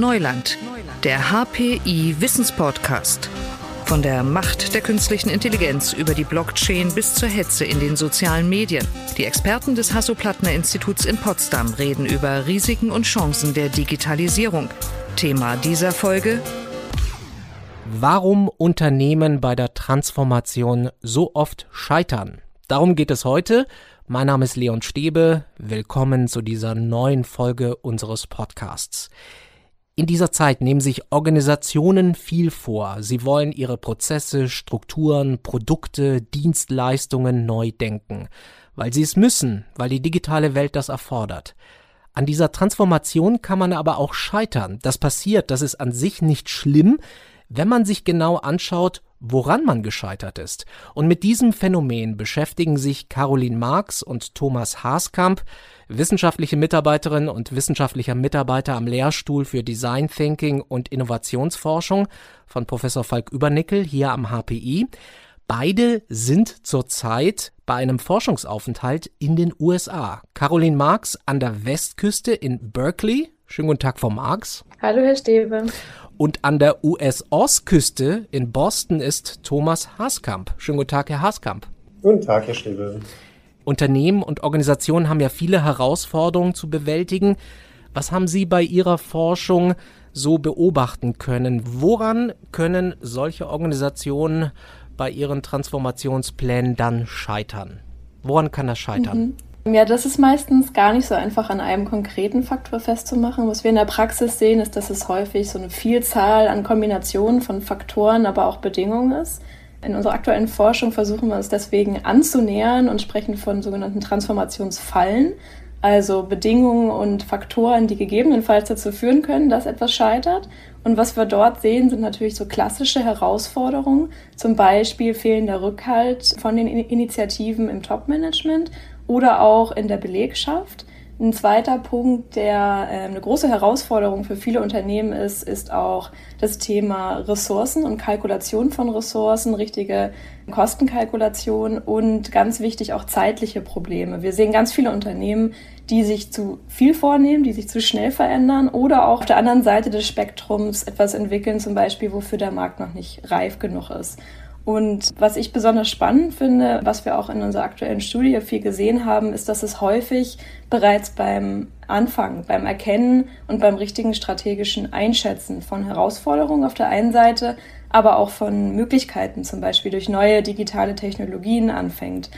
Neuland, der HPI Wissenspodcast. Von der Macht der künstlichen Intelligenz über die Blockchain bis zur Hetze in den sozialen Medien. Die Experten des Hasso-Plattner-Instituts in Potsdam reden über Risiken und Chancen der Digitalisierung. Thema dieser Folge Warum Unternehmen bei der Transformation so oft scheitern. Darum geht es heute. Mein Name ist Leon Stebe. Willkommen zu dieser neuen Folge unseres Podcasts. In dieser Zeit nehmen sich Organisationen viel vor. Sie wollen ihre Prozesse, Strukturen, Produkte, Dienstleistungen neu denken, weil sie es müssen, weil die digitale Welt das erfordert. An dieser Transformation kann man aber auch scheitern. Das passiert, das ist an sich nicht schlimm, wenn man sich genau anschaut, woran man gescheitert ist. Und mit diesem Phänomen beschäftigen sich Caroline Marx und Thomas Haaskamp, wissenschaftliche Mitarbeiterin und wissenschaftlicher Mitarbeiter am Lehrstuhl für Design Thinking und Innovationsforschung von Professor Falk Übernickel hier am HPI. Beide sind zurzeit bei einem Forschungsaufenthalt in den USA. Caroline Marx an der Westküste in Berkeley. Schönen guten Tag, Frau Marx. Hallo, Herr Stäbe. Und an der US-Ostküste in Boston ist Thomas Haaskamp. Schönen guten Tag, Herr Haaskamp. Guten Tag, Herr Stäbe. Unternehmen und Organisationen haben ja viele Herausforderungen zu bewältigen. Was haben Sie bei Ihrer Forschung so beobachten können? Woran können solche Organisationen bei ihren Transformationsplänen dann scheitern? Woran kann das scheitern? Mhm. Ja, das ist meistens gar nicht so einfach an einem konkreten Faktor festzumachen. Was wir in der Praxis sehen, ist, dass es häufig so eine Vielzahl an Kombinationen von Faktoren, aber auch Bedingungen ist. In unserer aktuellen Forschung versuchen wir uns deswegen anzunähern und sprechen von sogenannten Transformationsfallen, also Bedingungen und Faktoren, die gegebenenfalls dazu führen können, dass etwas scheitert. Und was wir dort sehen, sind natürlich so klassische Herausforderungen, zum Beispiel fehlender Rückhalt von den Initiativen im Top-Management oder auch in der Belegschaft. Ein zweiter Punkt, der äh, eine große Herausforderung für viele Unternehmen ist, ist auch das Thema Ressourcen und Kalkulation von Ressourcen, richtige Kostenkalkulation und ganz wichtig auch zeitliche Probleme. Wir sehen ganz viele Unternehmen, die sich zu viel vornehmen, die sich zu schnell verändern oder auch auf der anderen Seite des Spektrums etwas entwickeln, zum Beispiel, wofür der Markt noch nicht reif genug ist. Und was ich besonders spannend finde, was wir auch in unserer aktuellen Studie viel gesehen haben, ist, dass es häufig bereits beim Anfang, beim Erkennen und beim richtigen strategischen Einschätzen von Herausforderungen auf der einen Seite, aber auch von Möglichkeiten, zum Beispiel durch neue digitale Technologien anfängt.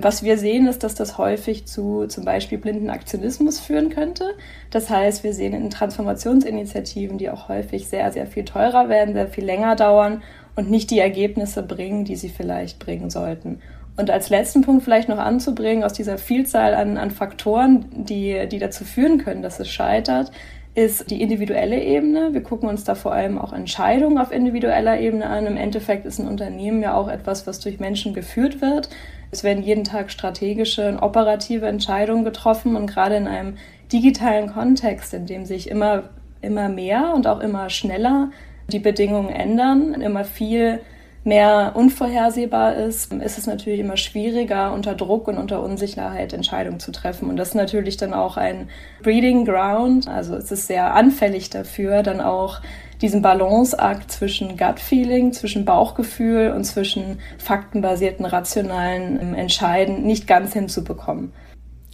Was wir sehen, ist, dass das häufig zu zum Beispiel blinden Aktionismus führen könnte. Das heißt, wir sehen in Transformationsinitiativen, die auch häufig sehr, sehr viel teurer werden, sehr viel länger dauern und nicht die Ergebnisse bringen, die sie vielleicht bringen sollten. Und als letzten Punkt vielleicht noch anzubringen, aus dieser Vielzahl an, an Faktoren, die, die dazu führen können, dass es scheitert, ist die individuelle Ebene. Wir gucken uns da vor allem auch Entscheidungen auf individueller Ebene an. Im Endeffekt ist ein Unternehmen ja auch etwas, was durch Menschen geführt wird. Es werden jeden Tag strategische und operative Entscheidungen getroffen und gerade in einem digitalen Kontext, in dem sich immer, immer mehr und auch immer schneller die Bedingungen ändern, immer viel mehr unvorhersehbar ist, ist es natürlich immer schwieriger, unter Druck und unter Unsicherheit Entscheidungen zu treffen. Und das ist natürlich dann auch ein Breeding Ground. Also es ist sehr anfällig dafür, dann auch diesen Balanceakt zwischen Gut-Feeling, zwischen Bauchgefühl und zwischen faktenbasierten, rationalen Entscheiden nicht ganz hinzubekommen.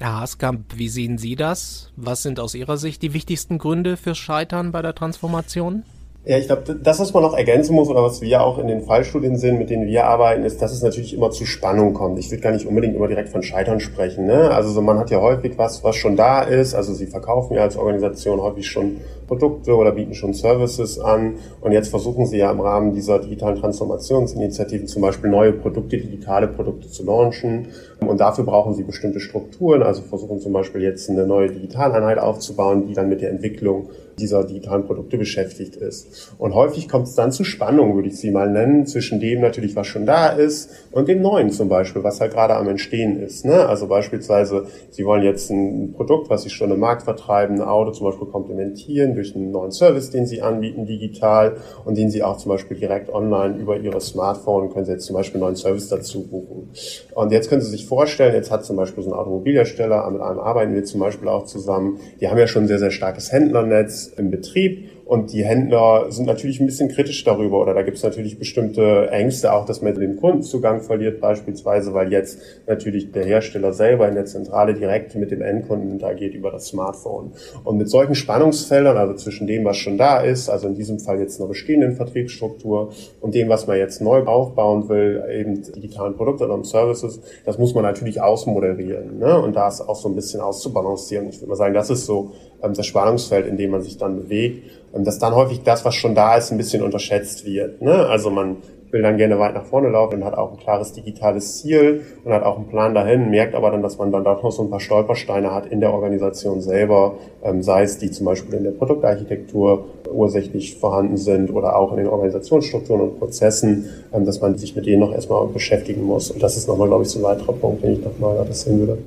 Herr Haaskamp, wie sehen Sie das? Was sind aus Ihrer Sicht die wichtigsten Gründe fürs Scheitern bei der Transformation? Ja, ich glaube, das, was man noch ergänzen muss oder was wir auch in den Fallstudien sehen, mit denen wir arbeiten, ist, dass es natürlich immer zu Spannung kommt. Ich würde gar nicht unbedingt immer direkt von Scheitern sprechen. Ne? Also so, man hat ja häufig was, was schon da ist. Also sie verkaufen ja als Organisation häufig schon Produkte oder bieten schon Services an. Und jetzt versuchen sie ja im Rahmen dieser digitalen Transformationsinitiativen zum Beispiel neue Produkte, digitale Produkte zu launchen. Und dafür brauchen sie bestimmte Strukturen. Also versuchen zum Beispiel jetzt eine neue Digitaleinheit aufzubauen, die dann mit der Entwicklung dieser digitalen Produkte beschäftigt ist. Und häufig kommt es dann zu Spannungen, würde ich sie mal nennen, zwischen dem natürlich, was schon da ist und dem Neuen zum Beispiel, was halt gerade am Entstehen ist. Ne? Also beispielsweise, Sie wollen jetzt ein Produkt, was Sie schon im Markt vertreiben, ein Auto zum Beispiel komplementieren durch einen neuen Service, den Sie anbieten digital und den Sie auch zum Beispiel direkt online über Ihre Smartphone können Sie jetzt zum Beispiel einen neuen Service dazu buchen. Und jetzt können Sie sich vorstellen, jetzt hat zum Beispiel so ein Automobilhersteller, mit einem arbeiten wir zum Beispiel auch zusammen, die haben ja schon ein sehr, sehr starkes Händlernetz, im Betrieb Und die Händler sind natürlich ein bisschen kritisch darüber oder da gibt es natürlich bestimmte Ängste, auch dass man den Kundenzugang verliert beispielsweise, weil jetzt natürlich der Hersteller selber in der Zentrale direkt mit dem Endkunden interagiert über das Smartphone. Und mit solchen Spannungsfeldern, also zwischen dem, was schon da ist, also in diesem Fall jetzt einer bestehenden Vertriebsstruktur und dem, was man jetzt neu aufbauen will, eben digitalen Produkte oder Services, das muss man natürlich ausmoderieren ne? und da ist auch so ein bisschen auszubalancieren. Ich würde mal sagen, das ist so ähm, das Spannungsfeld, in dem man sich dann bewegt dass dann häufig das, was schon da ist, ein bisschen unterschätzt wird. Ne? Also man will dann gerne weit nach vorne laufen und hat auch ein klares digitales Ziel und hat auch einen Plan dahin, merkt aber dann, dass man dann doch noch so ein paar Stolpersteine hat in der Organisation selber, ähm, sei es die zum Beispiel in der Produktarchitektur ursächlich vorhanden sind oder auch in den Organisationsstrukturen und Prozessen, ähm, dass man sich mit denen noch erstmal beschäftigen muss. Und das ist nochmal, glaube ich, so ein weiterer Punkt, den ich nochmal das sehen würde.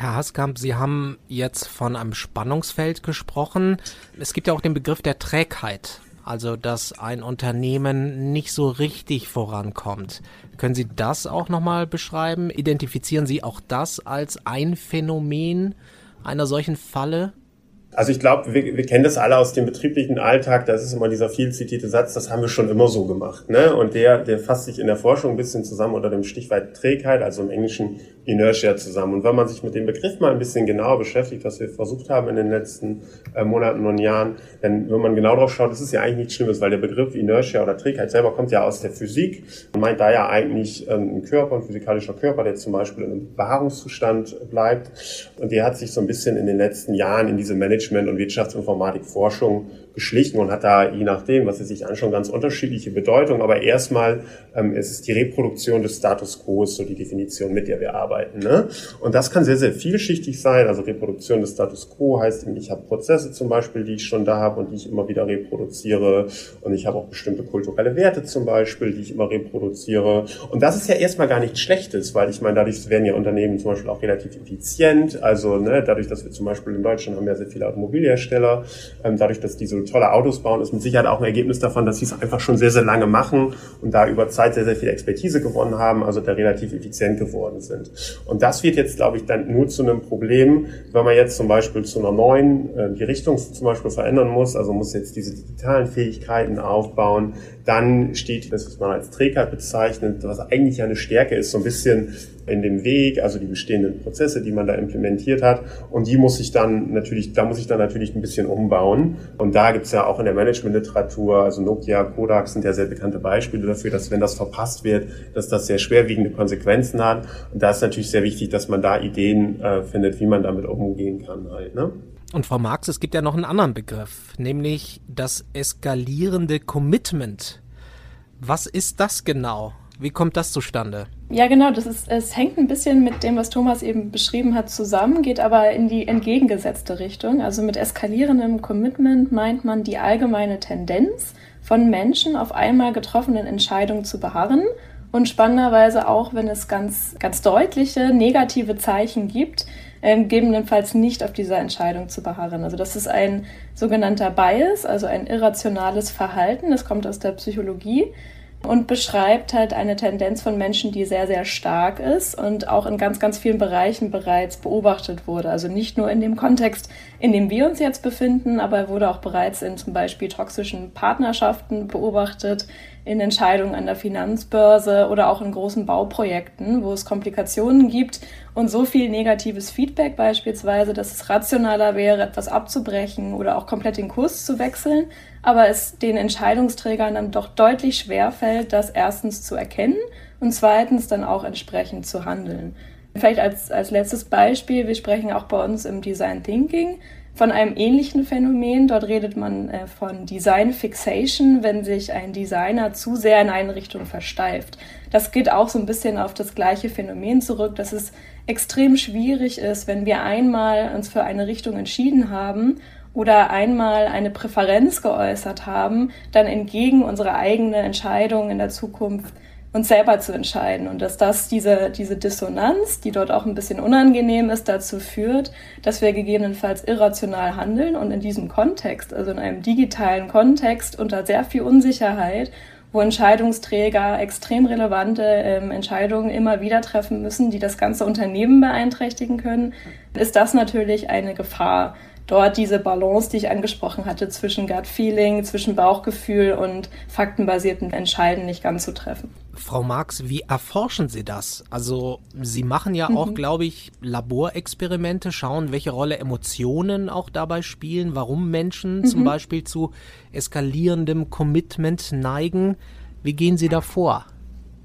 Herr Haskamp, Sie haben jetzt von einem Spannungsfeld gesprochen. Es gibt ja auch den Begriff der Trägheit, also dass ein Unternehmen nicht so richtig vorankommt. Können Sie das auch nochmal beschreiben? Identifizieren Sie auch das als ein Phänomen einer solchen Falle? Also ich glaube, wir, wir kennen das alle aus dem betrieblichen Alltag. Das ist immer dieser viel zitierte Satz, das haben wir schon immer so gemacht. Ne? Und der, der fasst sich in der Forschung ein bisschen zusammen unter dem Stichwort Trägheit, also im Englischen Inertia zusammen. Und wenn man sich mit dem Begriff mal ein bisschen genauer beschäftigt, was wir versucht haben in den letzten äh, Monaten und Jahren, dann, wenn man genau drauf schaut, das ist ja eigentlich nichts Schlimmes, weil der Begriff Inertia oder Trägheit selber kommt ja aus der Physik und meint da ja eigentlich ähm, ein Körper, ein physikalischer Körper, der zum Beispiel in einem Bewahrungszustand bleibt. Und der hat sich so ein bisschen in den letzten Jahren in diese Management- und Wirtschaftsinformatik-Forschung geschlichen und hat da je nachdem, was Sie sich anschauen, ganz unterschiedliche Bedeutung. Aber erstmal ähm, ist es die Reproduktion des Status quo, so die Definition, mit der wir arbeiten. Ne? Und das kann sehr, sehr vielschichtig sein. Also Reproduktion des Status quo heißt, ich habe Prozesse zum Beispiel, die ich schon da habe und die ich immer wieder reproduziere. Und ich habe auch bestimmte kulturelle Werte zum Beispiel, die ich immer reproduziere. Und das ist ja erstmal gar nichts Schlechtes, weil ich meine, dadurch werden ja Unternehmen zum Beispiel auch relativ effizient. Also ne, dadurch, dass wir zum Beispiel in Deutschland haben ja sehr viele Automobilhersteller, ähm, dadurch, dass diese tolle Autos bauen, ist mit Sicherheit auch ein Ergebnis davon, dass sie es einfach schon sehr, sehr lange machen und da über Zeit sehr, sehr viel Expertise gewonnen haben, also da relativ effizient geworden sind. Und das wird jetzt, glaube ich, dann nur zu einem Problem, wenn man jetzt zum Beispiel zu einer neuen, äh, die Richtung zum Beispiel verändern muss, also muss jetzt diese digitalen Fähigkeiten aufbauen, dann steht das, was man als Trägheit bezeichnet, was eigentlich eine Stärke ist, so ein bisschen in dem Weg, also die bestehenden Prozesse, die man da implementiert hat. Und die muss ich dann natürlich, da muss ich dann natürlich ein bisschen umbauen. Und da gibt's ja auch in der Managementliteratur, also Nokia, Kodak sind ja sehr bekannte Beispiele dafür, dass wenn das verpasst wird, dass das sehr schwerwiegende Konsequenzen hat. Und da ist natürlich sehr wichtig, dass man da Ideen äh, findet, wie man damit umgehen kann halt. Ne? Und Frau Marx, es gibt ja noch einen anderen Begriff, nämlich das eskalierende Commitment. Was ist das genau? Wie kommt das zustande? Ja, genau, das ist, es hängt ein bisschen mit dem, was Thomas eben beschrieben hat, zusammen, geht aber in die entgegengesetzte Richtung. Also mit eskalierendem Commitment meint man die allgemeine Tendenz von Menschen auf einmal getroffenen Entscheidungen zu beharren und spannenderweise auch, wenn es ganz, ganz deutliche negative Zeichen gibt, ähm, gegebenenfalls nicht auf dieser Entscheidung zu beharren. Also das ist ein sogenannter Bias, also ein irrationales Verhalten. Das kommt aus der Psychologie und beschreibt halt eine Tendenz von Menschen, die sehr, sehr stark ist und auch in ganz, ganz vielen Bereichen bereits beobachtet wurde. Also nicht nur in dem Kontext, in dem wir uns jetzt befinden, aber er wurde auch bereits in zum Beispiel toxischen Partnerschaften beobachtet, in Entscheidungen an der Finanzbörse oder auch in großen Bauprojekten, wo es Komplikationen gibt und so viel negatives Feedback beispielsweise, dass es rationaler wäre, etwas abzubrechen oder auch komplett den Kurs zu wechseln, aber es den Entscheidungsträgern dann doch deutlich schwer fällt, das erstens zu erkennen und zweitens dann auch entsprechend zu handeln. Vielleicht als, als letztes Beispiel, wir sprechen auch bei uns im Design Thinking von einem ähnlichen Phänomen. Dort redet man äh, von Design Fixation, wenn sich ein Designer zu sehr in eine Richtung versteift. Das geht auch so ein bisschen auf das gleiche Phänomen zurück, dass es extrem schwierig ist, wenn wir einmal uns für eine Richtung entschieden haben oder einmal eine Präferenz geäußert haben, dann entgegen unserer eigenen Entscheidung in der Zukunft uns selber zu entscheiden. Und dass das diese, diese Dissonanz, die dort auch ein bisschen unangenehm ist, dazu führt, dass wir gegebenenfalls irrational handeln und in diesem Kontext, also in einem digitalen Kontext unter sehr viel Unsicherheit, wo Entscheidungsträger extrem relevante ähm, Entscheidungen immer wieder treffen müssen, die das ganze Unternehmen beeinträchtigen können, ist das natürlich eine Gefahr, dort diese Balance, die ich angesprochen hatte, zwischen Gut Feeling, zwischen Bauchgefühl und faktenbasierten Entscheiden nicht ganz zu treffen. Frau Marx, wie erforschen Sie das? Also Sie machen ja auch, mhm. glaube ich, Laborexperimente, schauen, welche Rolle Emotionen auch dabei spielen, warum Menschen mhm. zum Beispiel zu eskalierendem Commitment neigen. Wie gehen Sie da vor?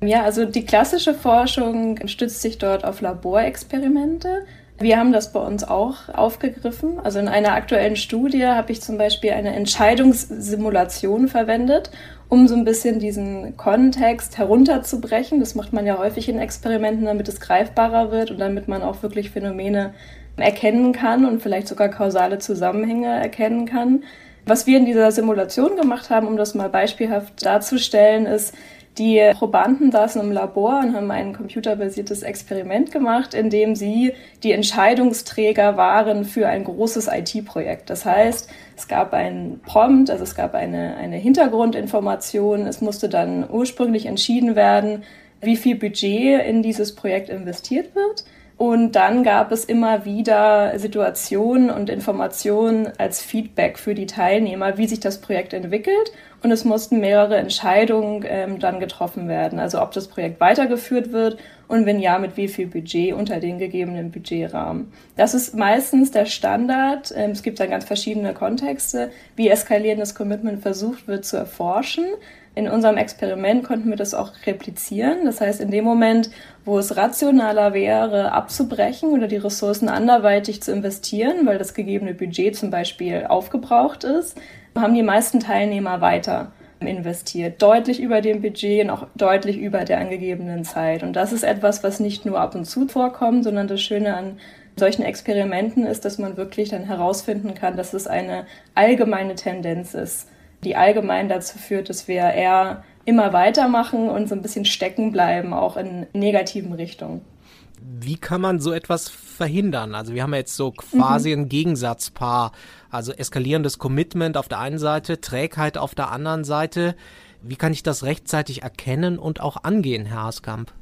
Ja, also die klassische Forschung stützt sich dort auf Laborexperimente. Wir haben das bei uns auch aufgegriffen. Also in einer aktuellen Studie habe ich zum Beispiel eine Entscheidungssimulation verwendet, um so ein bisschen diesen Kontext herunterzubrechen. Das macht man ja häufig in Experimenten, damit es greifbarer wird und damit man auch wirklich Phänomene erkennen kann und vielleicht sogar kausale Zusammenhänge erkennen kann. Was wir in dieser Simulation gemacht haben, um das mal beispielhaft darzustellen, ist, die Probanden saßen im Labor und haben ein computerbasiertes Experiment gemacht, in dem sie die Entscheidungsträger waren für ein großes IT-Projekt. Das heißt, es gab einen Prompt, also es gab eine, eine Hintergrundinformation. Es musste dann ursprünglich entschieden werden, wie viel Budget in dieses Projekt investiert wird. Und dann gab es immer wieder Situationen und Informationen als Feedback für die Teilnehmer, wie sich das Projekt entwickelt. Und es mussten mehrere Entscheidungen ähm, dann getroffen werden. Also ob das Projekt weitergeführt wird und wenn ja, mit wie viel Budget unter den gegebenen Budgetrahmen. Das ist meistens der Standard. Ähm, es gibt dann ganz verschiedene Kontexte, wie eskalierendes Commitment versucht wird zu erforschen. In unserem Experiment konnten wir das auch replizieren. Das heißt, in dem Moment, wo es rationaler wäre, abzubrechen oder die Ressourcen anderweitig zu investieren, weil das gegebene Budget zum Beispiel aufgebraucht ist, haben die meisten Teilnehmer weiter investiert. Deutlich über dem Budget und auch deutlich über der angegebenen Zeit. Und das ist etwas, was nicht nur ab und zu vorkommt, sondern das Schöne an solchen Experimenten ist, dass man wirklich dann herausfinden kann, dass es eine allgemeine Tendenz ist die allgemein dazu führt, dass wir eher immer weitermachen und so ein bisschen stecken bleiben, auch in negativen Richtungen. Wie kann man so etwas verhindern? Also wir haben ja jetzt so quasi mhm. ein Gegensatzpaar, also eskalierendes Commitment auf der einen Seite, Trägheit auf der anderen Seite. Wie kann ich das rechtzeitig erkennen und auch angehen, Herr Haskamp?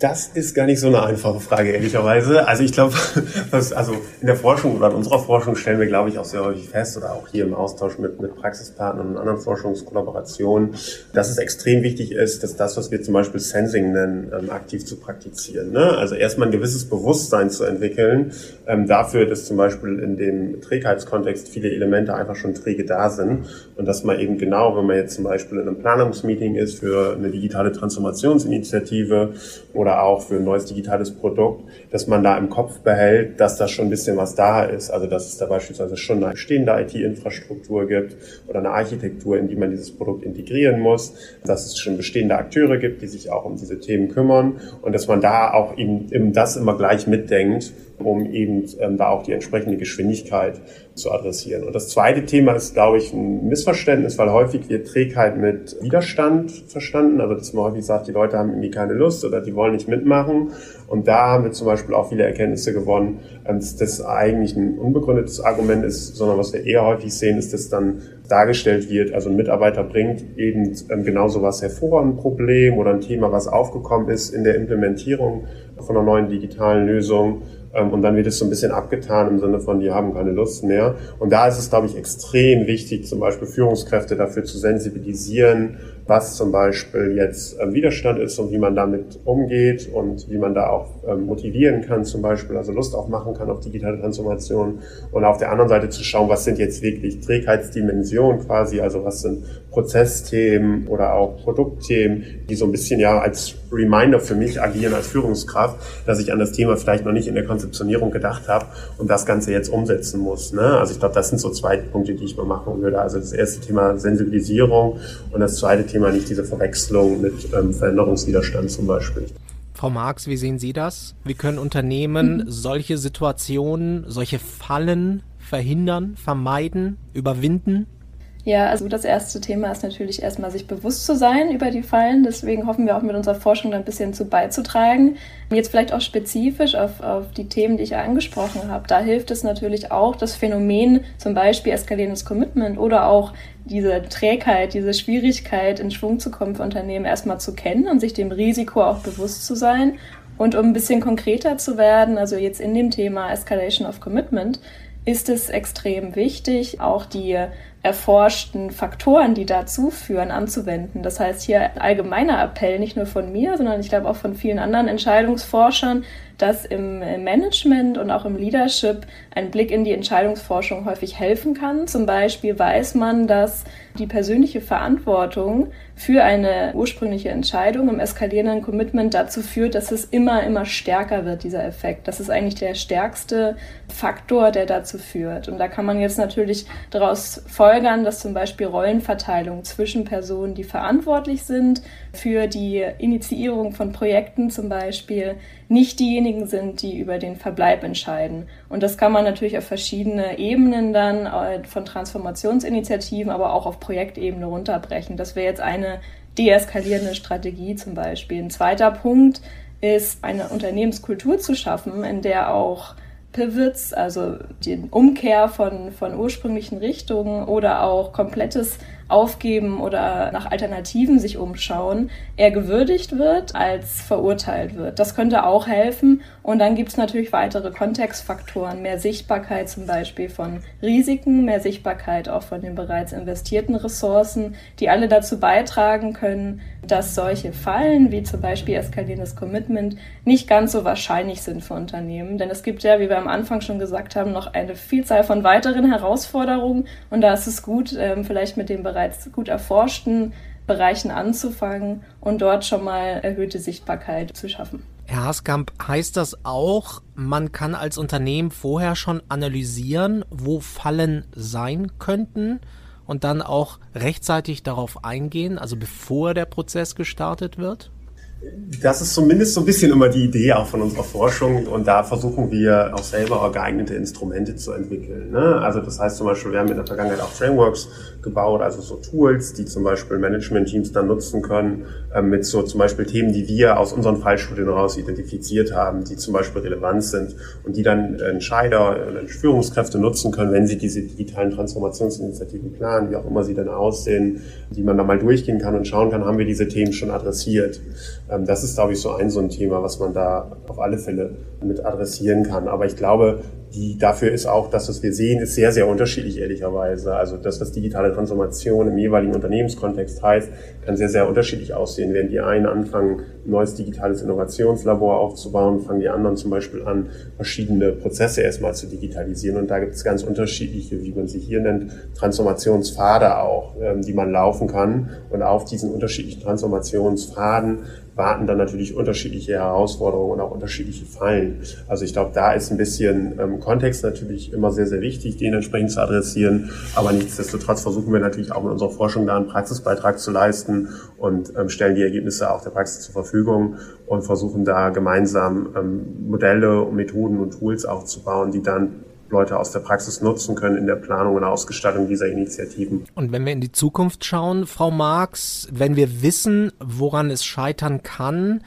Das ist gar nicht so eine einfache Frage, ehrlicherweise. Also ich glaube, also in der Forschung oder in unserer Forschung stellen wir, glaube ich, auch sehr häufig fest oder auch hier im Austausch mit, mit Praxispartnern und anderen Forschungskollaborationen, dass es extrem wichtig ist, dass das, was wir zum Beispiel Sensing nennen, ähm, aktiv zu praktizieren. Ne? Also erstmal ein gewisses Bewusstsein zu entwickeln ähm, dafür, dass zum Beispiel in dem Trägheitskontext viele Elemente einfach schon träge da sind und dass man eben genau, wenn man jetzt zum Beispiel in einem Planungsmeeting ist für eine digitale Transformationsinitiative oder oder auch für ein neues digitales Produkt, dass man da im Kopf behält, dass da schon ein bisschen was da ist. Also dass es da beispielsweise schon eine bestehende IT-Infrastruktur gibt oder eine Architektur, in die man dieses Produkt integrieren muss, dass es schon bestehende Akteure gibt, die sich auch um diese Themen kümmern und dass man da auch eben, eben das immer gleich mitdenkt um eben ähm, da auch die entsprechende Geschwindigkeit zu adressieren. Und das zweite Thema ist, glaube ich, ein Missverständnis, weil häufig wird Trägheit mit Widerstand verstanden. Also dass man häufig sagt, die Leute haben irgendwie keine Lust oder die wollen nicht mitmachen. Und da haben wir zum Beispiel auch viele Erkenntnisse gewonnen, ähm, dass das eigentlich ein unbegründetes Argument ist, sondern was wir eher häufig sehen, ist, dass dann dargestellt wird, also ein Mitarbeiter bringt eben ähm, genau so was hervor, ein Problem oder ein Thema, was aufgekommen ist in der Implementierung von einer neuen digitalen Lösung und dann wird es so ein bisschen abgetan im Sinne von, die haben keine Lust mehr. Und da ist es, glaube ich, extrem wichtig, zum Beispiel Führungskräfte dafür zu sensibilisieren, was zum Beispiel jetzt ähm, Widerstand ist und wie man damit umgeht und wie man da auch ähm, motivieren kann, zum Beispiel, also Lust auch machen kann auf digitale Transformation. Und auf der anderen Seite zu schauen, was sind jetzt wirklich Trägheitsdimensionen quasi, also was sind Prozessthemen oder auch Produktthemen, die so ein bisschen ja als Reminder für mich agieren als Führungskraft, dass ich an das Thema vielleicht noch nicht in der Konzeptionierung gedacht habe und das Ganze jetzt umsetzen muss. Ne? Also ich glaube, das sind so zwei Punkte, die ich mal machen würde. Also das erste Thema Sensibilisierung und das zweite Thema Thema nicht diese Verwechslung mit ähm, Veränderungswiderstand zum Beispiel. Frau Marx, wie sehen Sie das? Wie können Unternehmen mhm. solche Situationen, solche Fallen verhindern, vermeiden, überwinden? Ja, also das erste Thema ist natürlich erstmal sich bewusst zu sein über die Fallen. Deswegen hoffen wir auch mit unserer Forschung da ein bisschen zu beizutragen. Jetzt vielleicht auch spezifisch auf, auf die Themen, die ich ja angesprochen habe. Da hilft es natürlich auch, das Phänomen, zum Beispiel eskalierendes Commitment oder auch diese Trägheit, diese Schwierigkeit in Schwung zu kommen für Unternehmen erstmal zu kennen und sich dem Risiko auch bewusst zu sein. Und um ein bisschen konkreter zu werden, also jetzt in dem Thema Escalation of Commitment, ist es extrem wichtig, auch die erforschten Faktoren, die dazu führen, anzuwenden. Das heißt hier allgemeiner Appell, nicht nur von mir, sondern ich glaube auch von vielen anderen Entscheidungsforschern, dass im Management und auch im Leadership ein Blick in die Entscheidungsforschung häufig helfen kann. Zum Beispiel weiß man, dass die persönliche Verantwortung für eine ursprüngliche Entscheidung im eskalierenden Commitment dazu führt, dass es immer, immer stärker wird, dieser Effekt. Das ist eigentlich der stärkste Faktor, der dazu führt. Und da kann man jetzt natürlich daraus folgern, dass zum Beispiel Rollenverteilung zwischen Personen, die verantwortlich sind für die Initiierung von Projekten zum Beispiel, nicht diejenigen sind, die über den Verbleib entscheiden. Und das kann man natürlich auf verschiedene Ebenen dann äh, von Transformationsinitiativen, aber auch auf Projektebene runterbrechen. Das wäre jetzt eine deeskalierende Strategie zum Beispiel. Ein zweiter Punkt ist, eine Unternehmenskultur zu schaffen, in der auch Pivots, also die Umkehr von, von ursprünglichen Richtungen oder auch komplettes Aufgeben oder nach Alternativen sich umschauen, eher gewürdigt wird als verurteilt wird. Das könnte auch helfen. Und dann gibt es natürlich weitere Kontextfaktoren, mehr Sichtbarkeit zum Beispiel von Risiken, mehr Sichtbarkeit auch von den bereits investierten Ressourcen, die alle dazu beitragen können, dass solche Fallen, wie zum Beispiel eskalierendes Commitment, nicht ganz so wahrscheinlich sind für Unternehmen. Denn es gibt ja, wie wir am Anfang schon gesagt haben, noch eine Vielzahl von weiteren Herausforderungen. Und da ist es gut, ähm, vielleicht mit den bereits gut erforschten Bereichen anzufangen und dort schon mal erhöhte Sichtbarkeit zu schaffen. Herr Haskamp, heißt das auch, man kann als Unternehmen vorher schon analysieren, wo Fallen sein könnten? und dann auch rechtzeitig darauf eingehen, also bevor der Prozess gestartet wird? Das ist zumindest so ein bisschen immer die Idee auch von unserer Forschung und da versuchen wir auch selber geeignete Instrumente zu entwickeln. Ne? Also das heißt zum Beispiel, wir haben in der Vergangenheit auch Frameworks gebaut, also so Tools, die zum Beispiel Management-Teams dann nutzen können, äh, mit so zum Beispiel Themen, die wir aus unseren Fallstudien heraus identifiziert haben, die zum Beispiel relevant sind und die dann Entscheider, äh, Führungskräfte nutzen können, wenn sie diese digitalen Transformationsinitiativen planen, wie auch immer sie dann aussehen, die man dann mal durchgehen kann und schauen kann, haben wir diese Themen schon adressiert. Ähm, das ist, glaube ich, so ein so ein Thema, was man da auf alle Fälle mit adressieren kann. Aber ich glaube, die dafür ist auch, dass was wir sehen, ist sehr, sehr unterschiedlich, ehrlicherweise. Also das, was digitale Transformation im jeweiligen Unternehmenskontext heißt, kann sehr, sehr unterschiedlich aussehen. Während die einen anfangen, ein neues digitales Innovationslabor aufzubauen, fangen die anderen zum Beispiel an, verschiedene Prozesse erstmal zu digitalisieren. Und da gibt es ganz unterschiedliche, wie man sie hier nennt, Transformationspfade auch, ähm, die man laufen kann. Und auf diesen unterschiedlichen Transformationspfaden warten dann natürlich unterschiedliche Herausforderungen und auch unterschiedliche Fallen. Also ich glaube, da ist ein bisschen ähm, Kontext natürlich immer sehr, sehr wichtig, den entsprechend zu adressieren. Aber nichtsdestotrotz versuchen wir natürlich auch mit unserer Forschung da einen Praxisbeitrag zu leisten und ähm, stellen die Ergebnisse auch der Praxis zur Verfügung und versuchen da gemeinsam ähm, Modelle und Methoden und Tools aufzubauen, die dann Leute aus der Praxis nutzen können in der Planung und Ausgestaltung dieser Initiativen. Und wenn wir in die Zukunft schauen, Frau Marx, wenn wir wissen, woran es scheitern kann,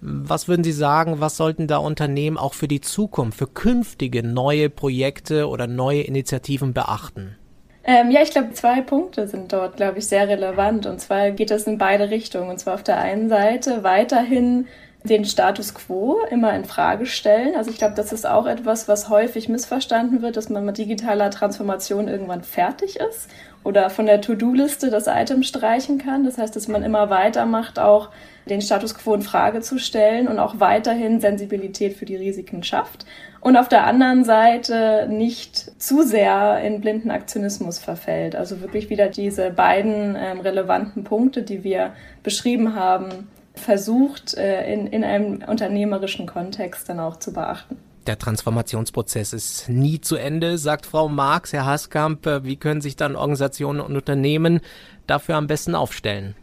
was würden Sie sagen, was sollten da Unternehmen auch für die Zukunft, für künftige neue Projekte oder neue Initiativen beachten? Ähm, ja, ich glaube, zwei Punkte sind dort, glaube ich, sehr relevant. Und zwar geht es in beide Richtungen. Und zwar auf der einen Seite weiterhin den Status quo immer in Frage stellen. Also ich glaube, das ist auch etwas, was häufig missverstanden wird, dass man mit digitaler Transformation irgendwann fertig ist oder von der To-Do-Liste das Item streichen kann. Das heißt, dass man immer weitermacht, auch den Status quo in Frage zu stellen und auch weiterhin Sensibilität für die Risiken schafft. Und auf der anderen Seite nicht zu sehr in blinden Aktionismus verfällt. Also wirklich wieder diese beiden ähm, relevanten Punkte, die wir beschrieben haben, versucht, äh, in, in einem unternehmerischen Kontext dann auch zu beachten. Der Transformationsprozess ist nie zu Ende, sagt Frau Marx. Herr Haskamp, äh, wie können sich dann Organisationen und Unternehmen dafür am besten aufstellen?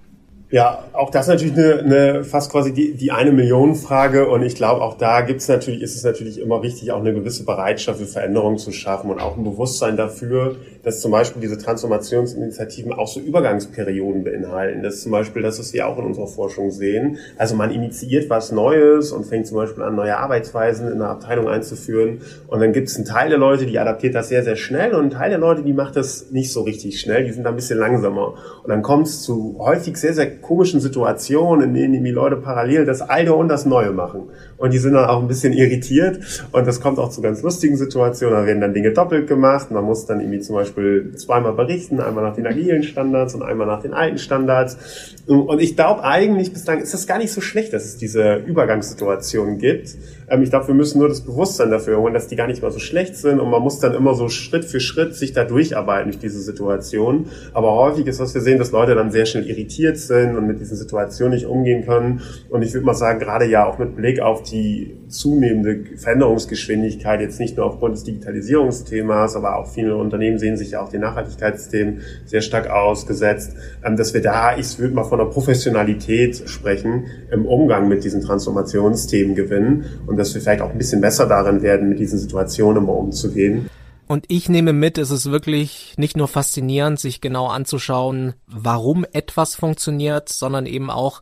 Ja, auch das ist natürlich eine, eine fast quasi die, die eine Million Frage und ich glaube auch da gibt's natürlich ist es natürlich immer wichtig auch eine gewisse Bereitschaft für Veränderungen zu schaffen und auch ein Bewusstsein dafür, dass zum Beispiel diese Transformationsinitiativen auch so Übergangsperioden beinhalten. Das ist zum Beispiel das, was wir auch in unserer Forschung sehen. Also man initiiert was Neues und fängt zum Beispiel an, neue Arbeitsweisen in der Abteilung einzuführen. Und dann gibt es einen Teil der Leute, die adaptiert das sehr, sehr schnell und einen Teil der Leute, die macht das nicht so richtig schnell. Die sind da ein bisschen langsamer. Und dann kommt es zu häufig sehr, sehr komischen Situationen, in denen die Leute parallel das Alte und das Neue machen. Und die sind dann auch ein bisschen irritiert. Und das kommt auch zu ganz lustigen Situationen. Da werden dann Dinge doppelt gemacht. Man muss dann irgendwie zum Beispiel zweimal berichten, einmal nach den agilen Standards und einmal nach den alten Standards. Und ich glaube eigentlich bislang ist das gar nicht so schlecht, dass es diese Übergangssituationen gibt. Ähm, ich glaube, wir müssen nur das Bewusstsein dafür holen, dass die gar nicht mal so schlecht sind und man muss dann immer so Schritt für Schritt sich da durcharbeiten durch diese Situation. Aber häufig ist, was wir sehen, dass Leute dann sehr schnell irritiert sind und mit diesen Situationen nicht umgehen können. Und ich würde mal sagen, gerade ja auch mit Blick auf die zunehmende Veränderungsgeschwindigkeit, jetzt nicht nur aufgrund des Digitalisierungsthemas, aber auch viele Unternehmen sehen sich ja auch den Nachhaltigkeitsthemen sehr stark ausgesetzt, ähm, dass wir da, ich würde mal von der Professionalität sprechen, im Umgang mit diesen Transformationsthemen gewinnen und dass wir vielleicht auch ein bisschen besser darin werden, mit diesen Situationen immer umzugehen. Und ich nehme mit, es ist wirklich nicht nur faszinierend, sich genau anzuschauen, warum etwas funktioniert, sondern eben auch,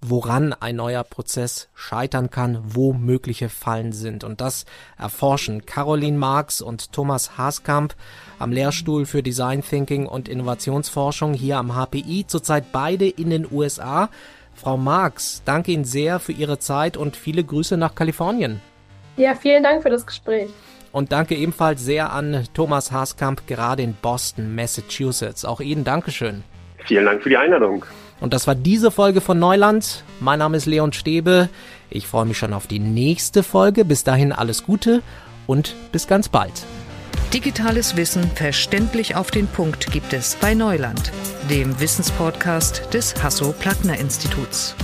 woran ein neuer Prozess scheitern kann, wo mögliche Fallen sind. Und das erforschen Caroline Marx und Thomas Haaskamp am Lehrstuhl für Design Thinking und Innovationsforschung hier am HPI, zurzeit beide in den USA. Frau Marx, danke Ihnen sehr für Ihre Zeit und viele Grüße nach Kalifornien. Ja, vielen Dank für das Gespräch. Und danke ebenfalls sehr an Thomas Haaskamp, gerade in Boston, Massachusetts. Auch Ihnen Dankeschön. Vielen Dank für die Einladung. Und das war diese Folge von Neuland. Mein Name ist Leon Stäbe. Ich freue mich schon auf die nächste Folge. Bis dahin alles Gute und bis ganz bald. Digitales Wissen verständlich auf den Punkt gibt es bei Neuland, dem Wissenspodcast des Hasso-Plattner-Instituts.